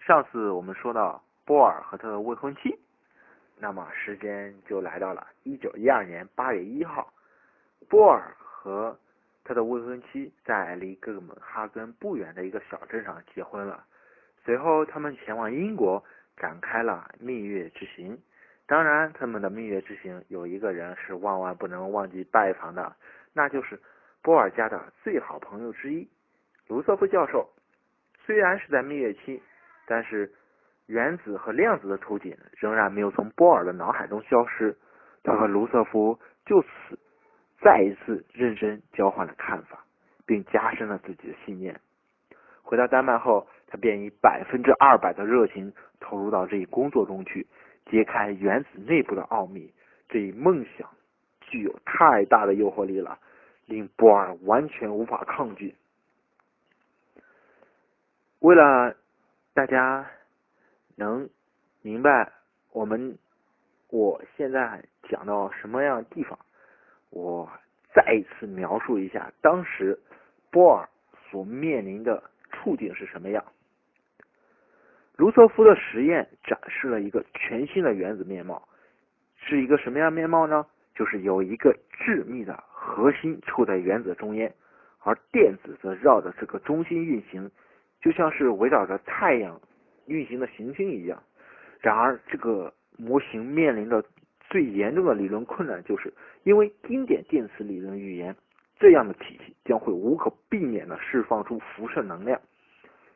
上次我们说到波尔和他的未婚妻，那么时间就来到了一九一二年八月一号，波尔和他的未婚妻在离哥本哈根不远的一个小镇上结婚了。随后，他们前往英国展开了蜜月之行。当然，他们的蜜月之行有一个人是万万不能忘记拜访的，那就是波尔家的最好朋友之一卢瑟夫教授。虽然是在蜜月期，但是原子和量子的图景仍然没有从波尔的脑海中消失。他和卢瑟福就此再一次认真交换了看法，并加深了自己的信念。回到丹麦后，他便以百分之二百的热情投入到这一工作中去，揭开原子内部的奥秘。这一梦想具有太大的诱惑力了，令波尔完全无法抗拒。为了大家能明白我们我现在讲到什么样的地方，我再一次描述一下当时波尔所面临的处境是什么样。卢瑟福的实验展示了一个全新的原子面貌，是一个什么样面貌呢？就是有一个致密的核心处在原子中间，而电子则绕着这个中心运行。就像是围绕着太阳运行的行星一样。然而，这个模型面临的最严重的理论困难，就是因为经典电磁理论预言，这样的体系将会无可避免的释放出辐射能量，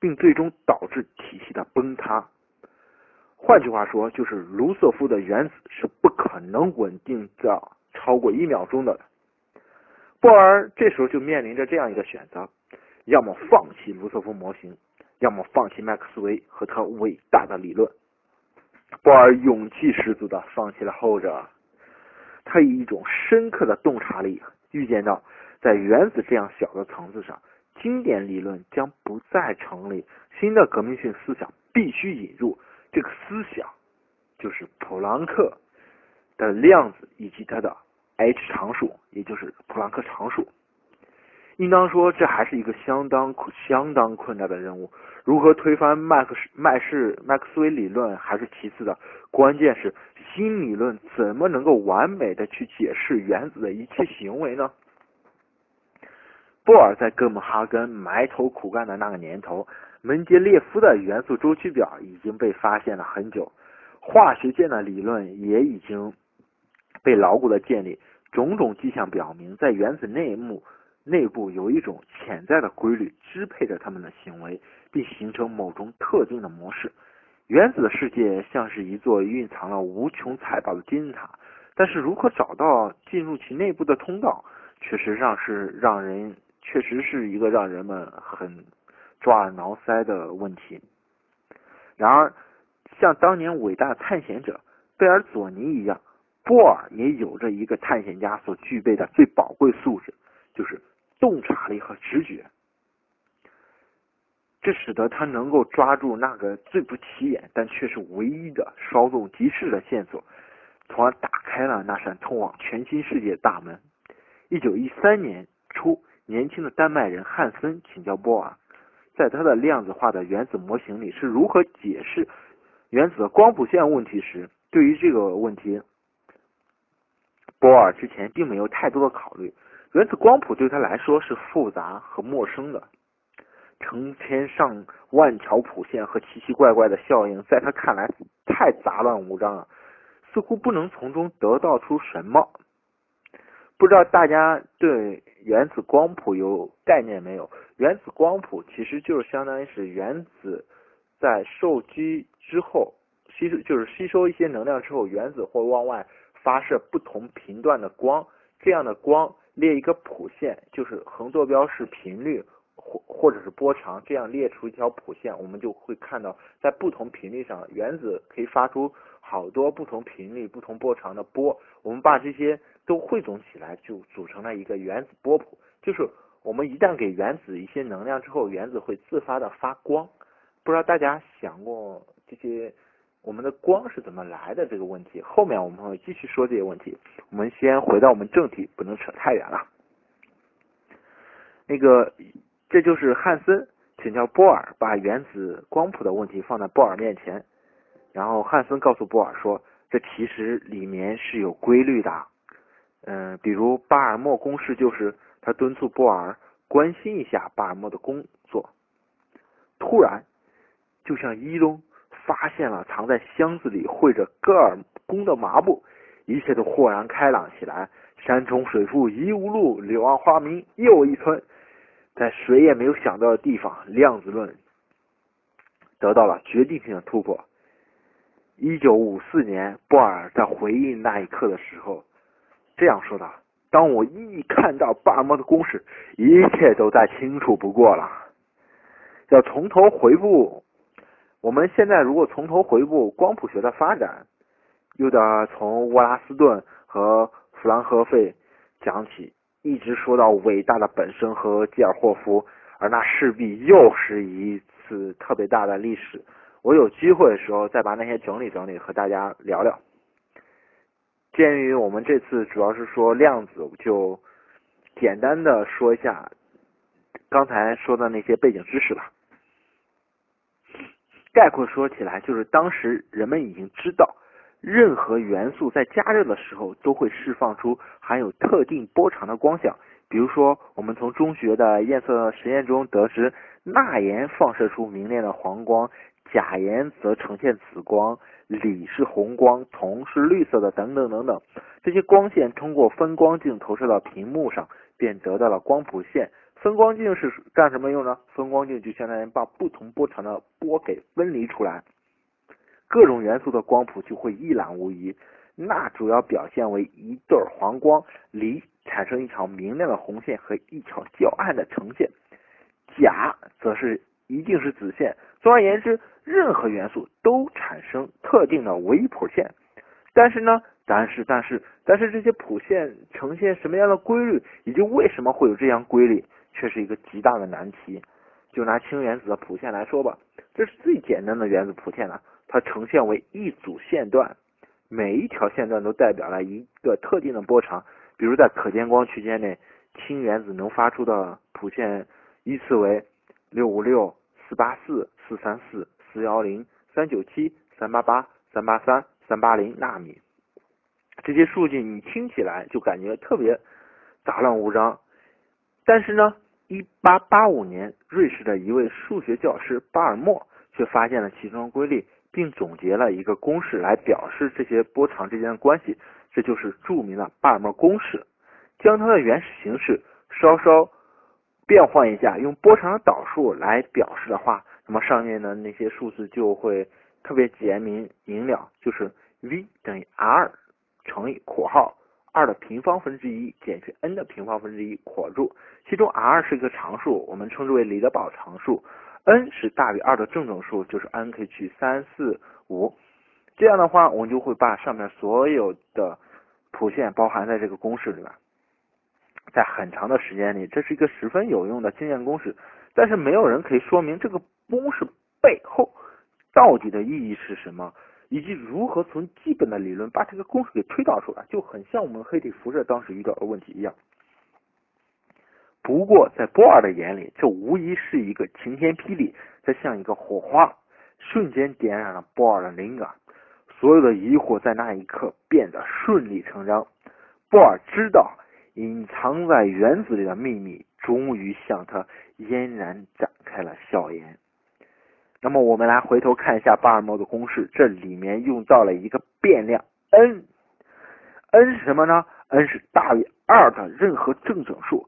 并最终导致体系的崩塌。换句话说，就是卢瑟夫的原子是不可能稳定到超过一秒钟的。波尔这时候就面临着这样一个选择。要么放弃卢瑟福模型，要么放弃麦克斯韦和他伟大的理论。波尔勇气十足的放弃了后者，他以一种深刻的洞察力预见到，在原子这样小的层次上，经典理论将不再成立，新的革命性思想必须引入。这个思想就是普朗克的量子以及它的 h 常数，也就是普朗克常数。应当说，这还是一个相当相当困难的任务。如何推翻麦克斯麦氏麦克斯韦理论还是其次的，关键是新理论怎么能够完美的去解释原子的一切行为呢？波尔在哥本哈根埋头苦干的那个年头，门捷列夫的元素周期表已经被发现了很久，化学界的理论也已经被牢固的建立，种种迹象表明，在原子内幕。内部有一种潜在的规律支配着他们的行为，并形成某种特定的模式。原子的世界像是一座蕴藏了无穷财宝的金字塔，但是如何找到进入其内部的通道，确实上是让人确实是一个让人们很抓耳挠腮的问题。然而，像当年伟大探险者贝尔佐尼一样，波尔也有着一个探险家所具备的最宝贵素质，就是。洞察力和直觉，这使得他能够抓住那个最不起眼但却是唯一的稍纵即逝的线索，从而打开了那扇通往全新世界的大门。一九一三年初，年轻的丹麦人汉森请教波尔，在他的量子化的原子模型里是如何解释原子的光谱线问题时，对于这个问题，波尔之前并没有太多的考虑。原子光谱对他来说是复杂和陌生的，成千上万条谱线和奇奇怪怪的效应，在他看来太杂乱无章了，似乎不能从中得到出什么。不知道大家对原子光谱有概念没有？原子光谱其实就是相当于是原子在受激之后吸收，就是吸收一些能量之后，原子会往外发射不同频段的光，这样的光。列一个谱线，就是横坐标是频率或或者是波长，这样列出一条谱线，我们就会看到在不同频率上，原子可以发出好多不同频率、不同波长的波。我们把这些都汇总起来，就组成了一个原子波谱。就是我们一旦给原子一些能量之后，原子会自发的发光。不知道大家想过这些？我们的光是怎么来的这个问题，后面我们会继续说这些问题。我们先回到我们正题，不能扯太远了。那个，这就是汉森请教波尔把原子光谱的问题放在波尔面前，然后汉森告诉波尔说，这其实里面是有规律的。嗯，比如巴尔默公式就是他敦促波尔关心一下巴尔默的工作。突然，就像伊东发现了藏在箱子里绘着戈尔宫的麻布，一切都豁然开朗起来。山重水复疑无路，柳暗花明又一村。在谁也没有想到的地方，量子论得到了决定性的突破。一九五四年，波尔在回忆那一刻的时候。这样说道：“当我一看到巴尔默的公式，一切都再清楚不过了。要从头回顾，我们现在如果从头回顾光谱学的发展，又得从沃拉斯顿和弗兰赫费讲起，一直说到伟大的本身和基尔霍夫，而那势必又是一次特别大的历史。我有机会的时候再把那些整理整理，和大家聊聊。”鉴于我们这次主要是说量子，就简单的说一下刚才说的那些背景知识吧。概括说起来，就是当时人们已经知道，任何元素在加热的时候都会释放出含有特定波长的光线。比如说，我们从中学的焰色实验中得知，钠盐放射出明亮的黄光。钾盐则呈现紫光，锂是红光，铜是绿色的，等等等等。这些光线通过分光镜投射到屏幕上，便得到了光谱线。分光镜是干什么用呢？分光镜就相当于把不同波长的波给分离出来，各种元素的光谱就会一览无遗。钠主要表现为一对黄光，锂产生一条明亮的红线和一条较暗的橙线，钾则是一定是紫线。总而言之。任何元素都产生特定的微谱线，但是呢，但是但是但是这些谱线呈现什么样的规律，以及为什么会有这样规律，却是一个极大的难题。就拿氢原子的谱线来说吧，这是最简单的原子谱线了，它呈现为一组线段，每一条线段都代表了一个特定的波长。比如在可见光区间内，氢原子能发出的谱线依次为六五六、四八四、四三四。四幺零、三九七、三八八、三八三、三八零纳米，这些数据你听起来就感觉特别杂乱无章。但是呢，一八八五年，瑞士的一位数学教师巴尔默却发现了其中规律，并总结了一个公式来表示这些波长之间的关系，这就是著名的巴尔默公式。将它的原始形式稍稍变换一下，用波长的导数来表示的话。那么上面的那些数字就会特别简明明了，就是 v 等于 r 乘以括号二的平方分之一减去 n 的平方分之一括住，其中 r 是一个常数，我们称之为里德堡常数，n 是大于二的正整数，就是 n 可以取三四五。这样的话，我们就会把上面所有的谱线包含在这个公式里面。在很长的时间里，这是一个十分有用的经验公式，但是没有人可以说明这个。公式背后到底的意义是什么，以及如何从基本的理论把这个公式给推导出来，就很像我们黑体辐射当时遇到的问题一样。不过在波尔的眼里，这无疑是一个晴天霹雳，它像一个火花，瞬间点燃了波尔的灵感，所有的疑惑在那一刻变得顺理成章。波尔知道隐藏在原子里的秘密，终于向他嫣然展开了笑颜。那么我们来回头看一下巴尔默的公式，这里面用到了一个变量 n，n 是什么呢？n 是大于二的任何正整数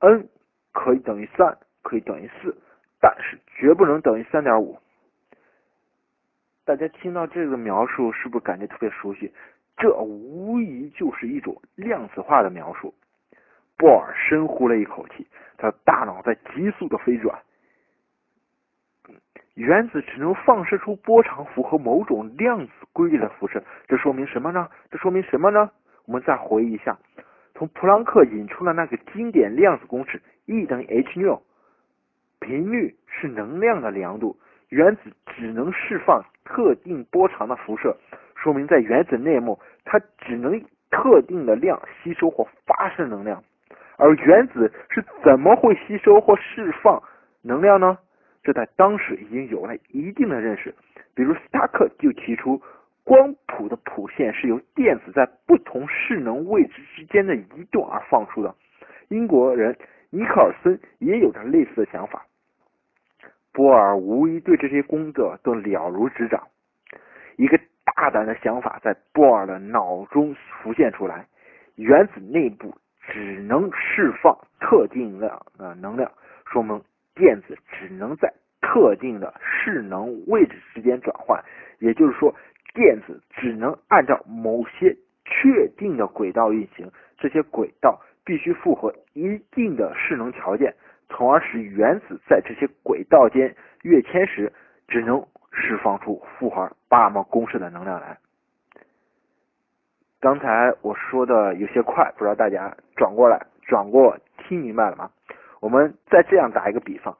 ，n 可以等于三，可以等于四，但是绝不能等于三点五。大家听到这个描述，是不是感觉特别熟悉？这无疑就是一种量子化的描述。波尔深呼了一口气，他的大脑在急速的飞转。原子只能放射出波长符合某种量子规律的辐射，这说明什么呢？这说明什么呢？我们再回忆一下，从普朗克引出的那个经典量子公式，E 等于 h 六，频率是能量的量度，原子只能释放特定波长的辐射，说明在原子内部，它只能特定的量吸收或发射能量，而原子是怎么会吸收或释放能量呢？这在当时已经有了一定的认识。比如斯塔克就提出，光谱的谱线是由电子在不同势能位置之间的移动而放出的。英国人尼克尔森也有着类似的想法。波尔无疑对这些工作都了如指掌。一个大胆的想法在波尔的脑中浮现出来：原子内部只能释放特定量的能量，说明电子只能在特定的势能位置之间转换。也就是说，电子只能按照某些确定的轨道运行，这些轨道必须符合一定的势能条件，从而使原子在这些轨道间跃迁时只能。释放出符合巴尔默公式的能量来。刚才我说的有些快，不知道大家转过来转过听明白了吗？我们再这样打一个比方，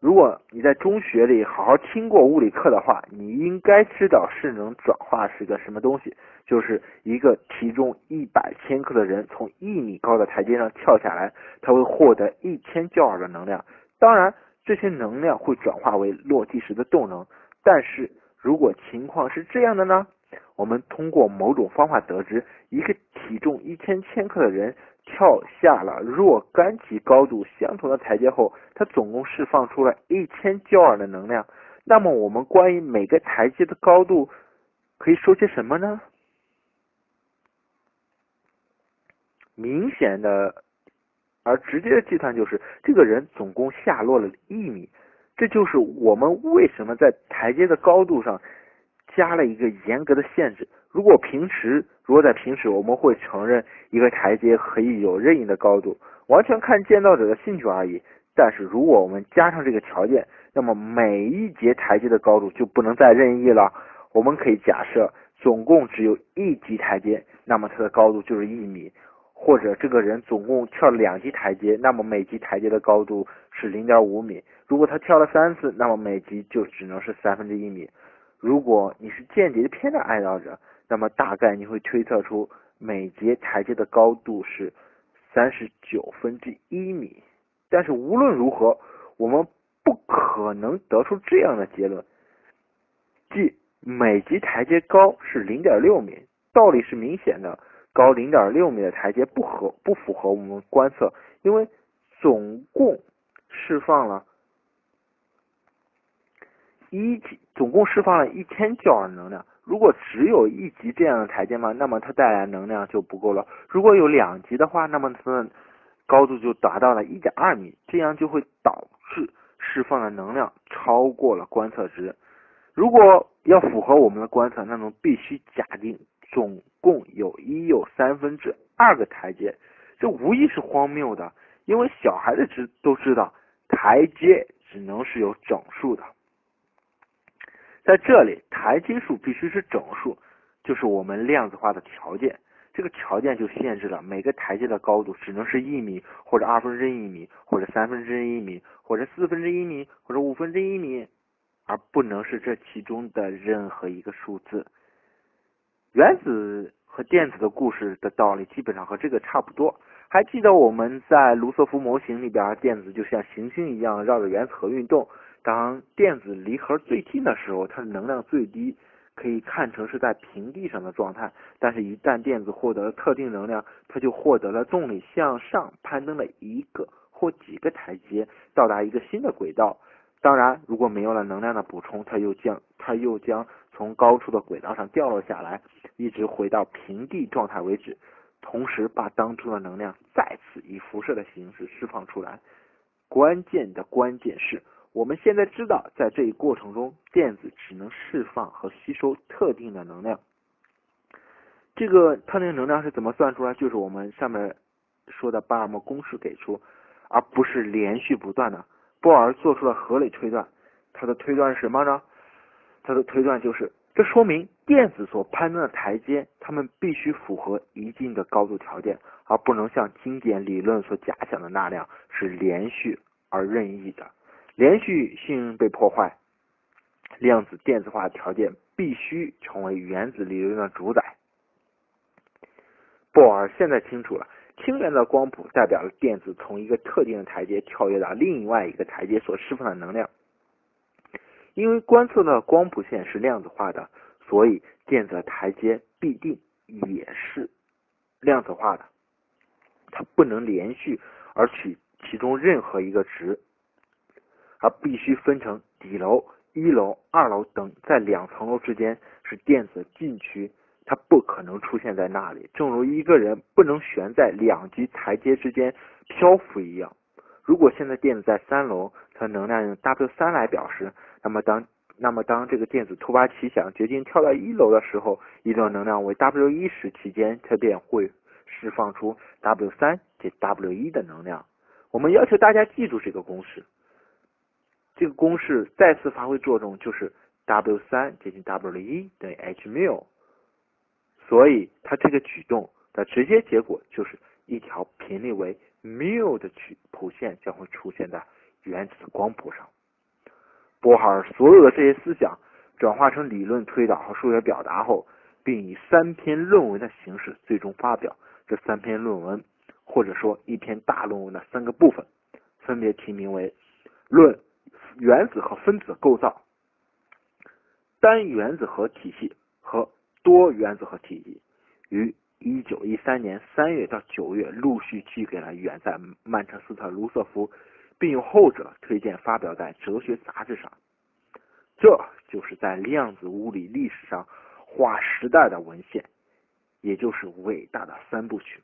如果你在中学里好好听过物理课的话，你应该知道势能转化是个什么东西，就是一个体重一百千克的人从一米高的台阶上跳下来，他会获得一千焦耳的能量。当然，这些能量会转化为落地时的动能。但是如果情况是这样的呢？我们通过某种方法得知，一个体重一千千克的人跳下了若干级高度相同的台阶后，他总共释放出了一千焦耳的能量。那么我们关于每个台阶的高度可以说些什么呢？明显的而直接的计算就是，这个人总共下落了一米。这就是我们为什么在台阶的高度上加了一个严格的限制。如果平时，如果在平时，我们会承认一个台阶可以有任意的高度，完全看建造者的兴趣而已。但是如果我们加上这个条件，那么每一节台阶的高度就不能再任意了。我们可以假设，总共只有一级台阶，那么它的高度就是一米。或者这个人总共跳了两级台阶，那么每级台阶的高度是零点五米。如果他跳了三次，那么每级就只能是三分之一米。如果你是间谍片的爱好者，那么大概你会推测出每节台阶的高度是三十九分之一米。但是无论如何，我们不可能得出这样的结论，即每级台阶高是零点六米。道理是明显的。高零点六米的台阶不合不符合我们观测，因为总共释放了一级，总共释放了一千焦耳能量。如果只有一级这样的台阶嘛，那么它带来能量就不够了。如果有两级的话，那么它的高度就达到了一点二米，这样就会导致释放的能量超过了观测值。如果要符合我们的观测，那么必须假定。总共有一又三分之二个台阶，这无疑是荒谬的，因为小孩子知都知道，台阶只能是有整数的。在这里，台阶数必须是整数，就是我们量子化的条件。这个条件就限制了每个台阶的高度只能是一米，或者二分之一米，或者三分之一米，或者四分之一米，或者五分之一米，而不能是这其中的任何一个数字。原子和电子的故事的道理基本上和这个差不多。还记得我们在卢瑟福模型里边，电子就像行星一样绕着原子核运动。当电子离核最近的时候，它的能量最低，可以看成是在平地上的状态。但是，一旦电子获得了特定能量，它就获得了动力，向上攀登了一个或几个台阶，到达一个新的轨道。当然，如果没有了能量的补充，它又将它又将从高处的轨道上掉落下来，一直回到平地状态为止，同时把当初的能量再次以辐射的形式释放出来。关键的关键是我们现在知道，在这一过程中，电子只能释放和吸收特定的能量。这个特定能量是怎么算出来？就是我们上面说的巴尔默公式给出，而不是连续不断的。波尔做出了合理推断，他的推断是什么呢？他的推断就是，这说明电子所攀登的台阶，它们必须符合一定的高度条件，而不能像经典理论所假想的那样是连续而任意的。连续性被破坏，量子电子化条件必须成为原子理论的主宰。波尔现在清楚了。氢原子光谱代表了电子从一个特定的台阶跳跃到另外一个台阶所释放的能量。因为观测的光谱线是量子化的，所以电子的台阶必定也是量子化的。它不能连续而取其中任何一个值，而必须分成底楼、一楼、二楼等在两层楼之间是电子禁区，它不可能出现在那里。正如一个人不能悬在两级台阶之间漂浮一样。如果现在电子在三楼，它能量用 W 三来表示，那么当那么当这个电子突发奇想，决定跳到一楼的时候，一段能量为 W 一时期间，它便会。释放出 W 三减 W 一的能量。我们要求大家记住这个公式。这个公式再次发挥作用，就是 W 三接近 W 一等于 h mu。所以它这个举动的直接结果就是一条频率为 mu 的曲谱线将会出现在原子光谱上。波哈尔所有的这些思想转化成理论推导和数学表达后，并以三篇论文的形式最终发表。这三篇论文，或者说一篇大论文的三个部分，分别题名为《论原子和分子构造》、单原子核体系和多原子核体系，于一九一三年三月到九月陆续寄给了远在曼彻斯特卢瑟福，并由后者推荐发表在哲学杂志上。这就是在量子物理历史上划时代的文献。也就是伟大的三部曲，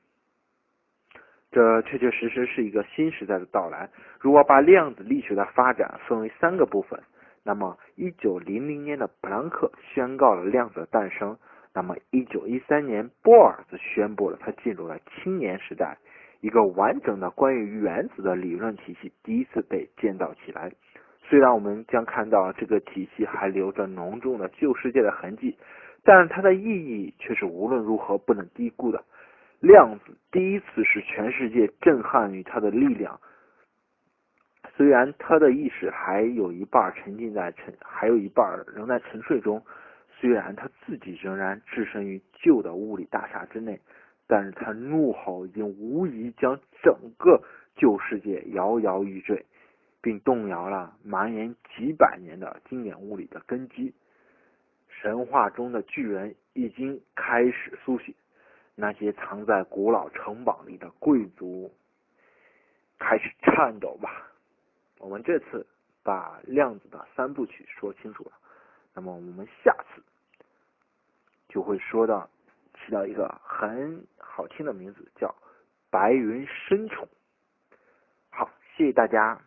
这确确实实是一个新时代的到来。如果把量子力学的发展分为三个部分，那么一九零零年的普朗克宣告了量子的诞生，那么一九一三年波尔则宣布了他进入了青年时代，一个完整的关于原子的理论体系第一次被建造起来。虽然我们将看到这个体系还留着浓重的旧世界的痕迹。但它的意义却是无论如何不能低估的。量子第一次使全世界震撼于它的力量，虽然他的意识还有一半沉浸在沉，还有一半仍在沉睡中，虽然他自己仍然置身于旧的物理大厦之内，但是他怒吼已经无疑将整个旧世界摇摇欲坠，并动摇了蔓延几百年的经典物理的根基。神话中的巨人已经开始苏醒，那些藏在古老城堡里的贵族开始颤抖吧。我们这次把量子的三部曲说清楚了，那么我们下次就会说到起到一个很好听的名字，叫白云深宠。好，谢谢大家。